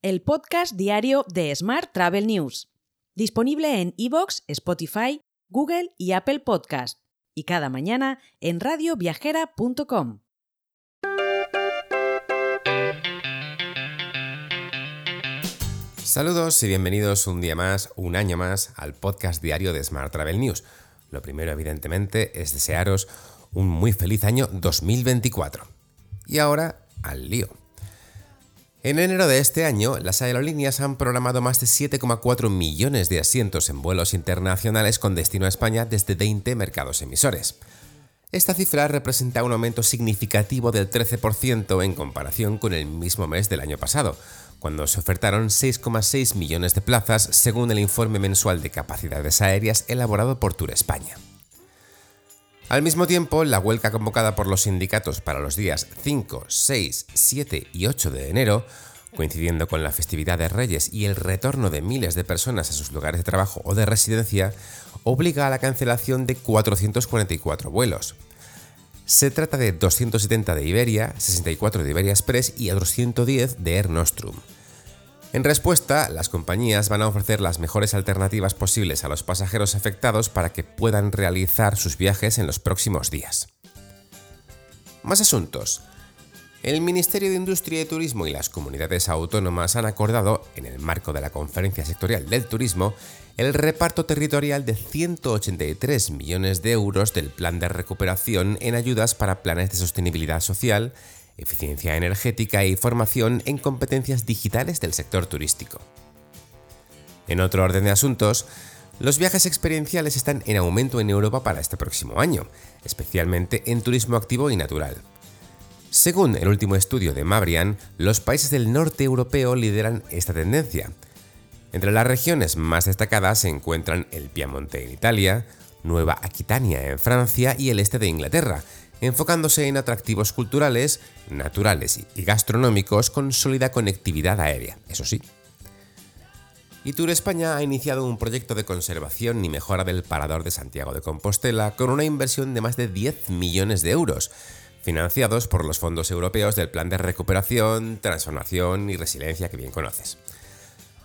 el podcast diario de Smart Travel News, disponible en iVoox, Spotify, Google y Apple Podcast, y cada mañana en radioviajera.com. Saludos y bienvenidos un día más, un año más, al podcast diario de Smart Travel News. Lo primero, evidentemente, es desearos un muy feliz año 2024. Y ahora, al lío. En enero de este año, las aerolíneas han programado más de 7,4 millones de asientos en vuelos internacionales con destino a España desde 20 mercados emisores. Esta cifra representa un aumento significativo del 13% en comparación con el mismo mes del año pasado, cuando se ofertaron 6,6 millones de plazas según el informe mensual de capacidades aéreas elaborado por Tour España. Al mismo tiempo, la huelga convocada por los sindicatos para los días 5, 6, 7 y 8 de enero, coincidiendo con la festividad de Reyes y el retorno de miles de personas a sus lugares de trabajo o de residencia, obliga a la cancelación de 444 vuelos. Se trata de 270 de Iberia, 64 de Iberia Express y otros 110 de Air Nostrum. En respuesta, las compañías van a ofrecer las mejores alternativas posibles a los pasajeros afectados para que puedan realizar sus viajes en los próximos días. Más asuntos. El Ministerio de Industria y Turismo y las comunidades autónomas han acordado, en el marco de la Conferencia Sectorial del Turismo, el reparto territorial de 183 millones de euros del Plan de Recuperación en ayudas para planes de sostenibilidad social, eficiencia energética y formación en competencias digitales del sector turístico. En otro orden de asuntos, los viajes experienciales están en aumento en Europa para este próximo año, especialmente en turismo activo y natural. Según el último estudio de Mabrian, los países del norte europeo lideran esta tendencia. Entre las regiones más destacadas se encuentran el Piamonte en Italia, Nueva Aquitania en Francia y el este de Inglaterra, enfocándose en atractivos culturales, naturales y gastronómicos con sólida conectividad aérea, eso sí. Y Tour España ha iniciado un proyecto de conservación y mejora del parador de Santiago de Compostela con una inversión de más de 10 millones de euros, financiados por los fondos europeos del Plan de Recuperación, Transformación y Resiliencia que bien conoces.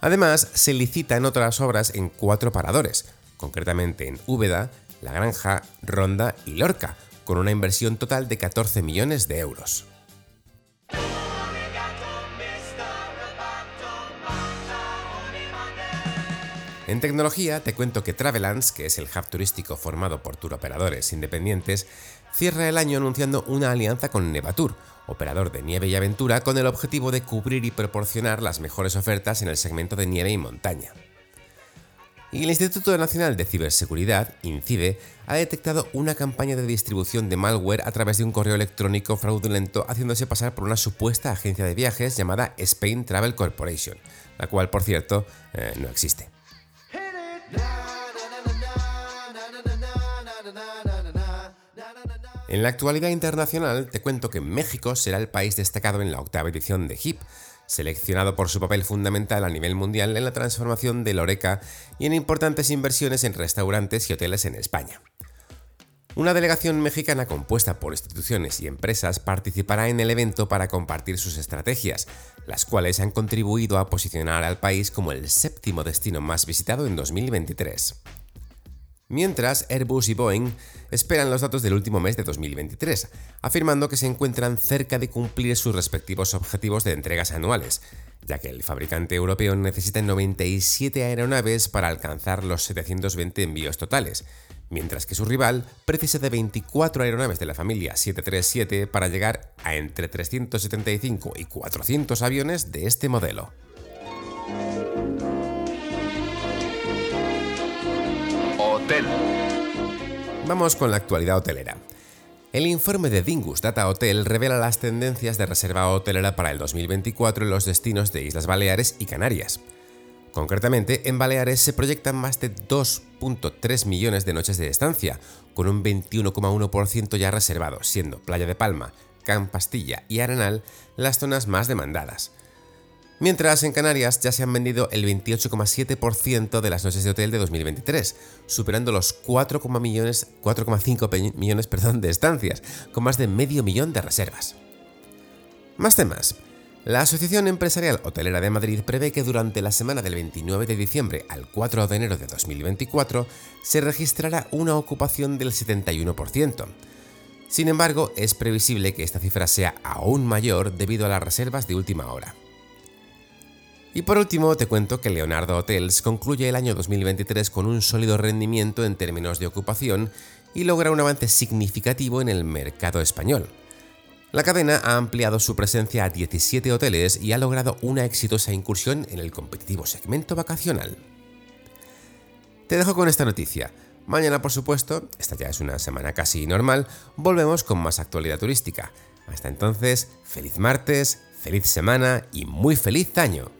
Además, se licitan otras obras en cuatro paradores, concretamente en Úbeda, La Granja, Ronda y Lorca, con una inversión total de 14 millones de euros. En tecnología te cuento que Travelance, que es el hub turístico formado por operadores independientes, cierra el año anunciando una alianza con Nevatur, operador de nieve y aventura, con el objetivo de cubrir y proporcionar las mejores ofertas en el segmento de nieve y montaña. Y el Instituto Nacional de Ciberseguridad, INCIBE, ha detectado una campaña de distribución de malware a través de un correo electrónico fraudulento haciéndose pasar por una supuesta agencia de viajes llamada Spain Travel Corporation, la cual, por cierto, eh, no existe. En la actualidad internacional te cuento que México será el país destacado en la octava edición de HIP, seleccionado por su papel fundamental a nivel mundial en la transformación de Loreca y en importantes inversiones en restaurantes y hoteles en España. Una delegación mexicana compuesta por instituciones y empresas participará en el evento para compartir sus estrategias, las cuales han contribuido a posicionar al país como el séptimo destino más visitado en 2023. Mientras, Airbus y Boeing esperan los datos del último mes de 2023, afirmando que se encuentran cerca de cumplir sus respectivos objetivos de entregas anuales, ya que el fabricante europeo necesita 97 aeronaves para alcanzar los 720 envíos totales, mientras que su rival precisa de 24 aeronaves de la familia 737 para llegar a entre 375 y 400 aviones de este modelo. Vamos con la actualidad hotelera. El informe de Dingus Data Hotel revela las tendencias de reserva hotelera para el 2024 en los destinos de Islas Baleares y Canarias. Concretamente, en Baleares se proyectan más de 2.3 millones de noches de estancia, con un 21,1% ya reservado, siendo Playa de Palma, Can Pastilla y Arenal las zonas más demandadas. Mientras en Canarias ya se han vendido el 28,7% de las noches de hotel de 2023, superando los 4,5 millones, millones de estancias, con más de medio millón de reservas. Más temas. La Asociación Empresarial Hotelera de Madrid prevé que durante la semana del 29 de diciembre al 4 de enero de 2024 se registrará una ocupación del 71%. Sin embargo, es previsible que esta cifra sea aún mayor debido a las reservas de última hora. Y por último, te cuento que Leonardo Hotels concluye el año 2023 con un sólido rendimiento en términos de ocupación y logra un avance significativo en el mercado español. La cadena ha ampliado su presencia a 17 hoteles y ha logrado una exitosa incursión en el competitivo segmento vacacional. Te dejo con esta noticia. Mañana, por supuesto, esta ya es una semana casi normal, volvemos con más actualidad turística. Hasta entonces, feliz martes, feliz semana y muy feliz año.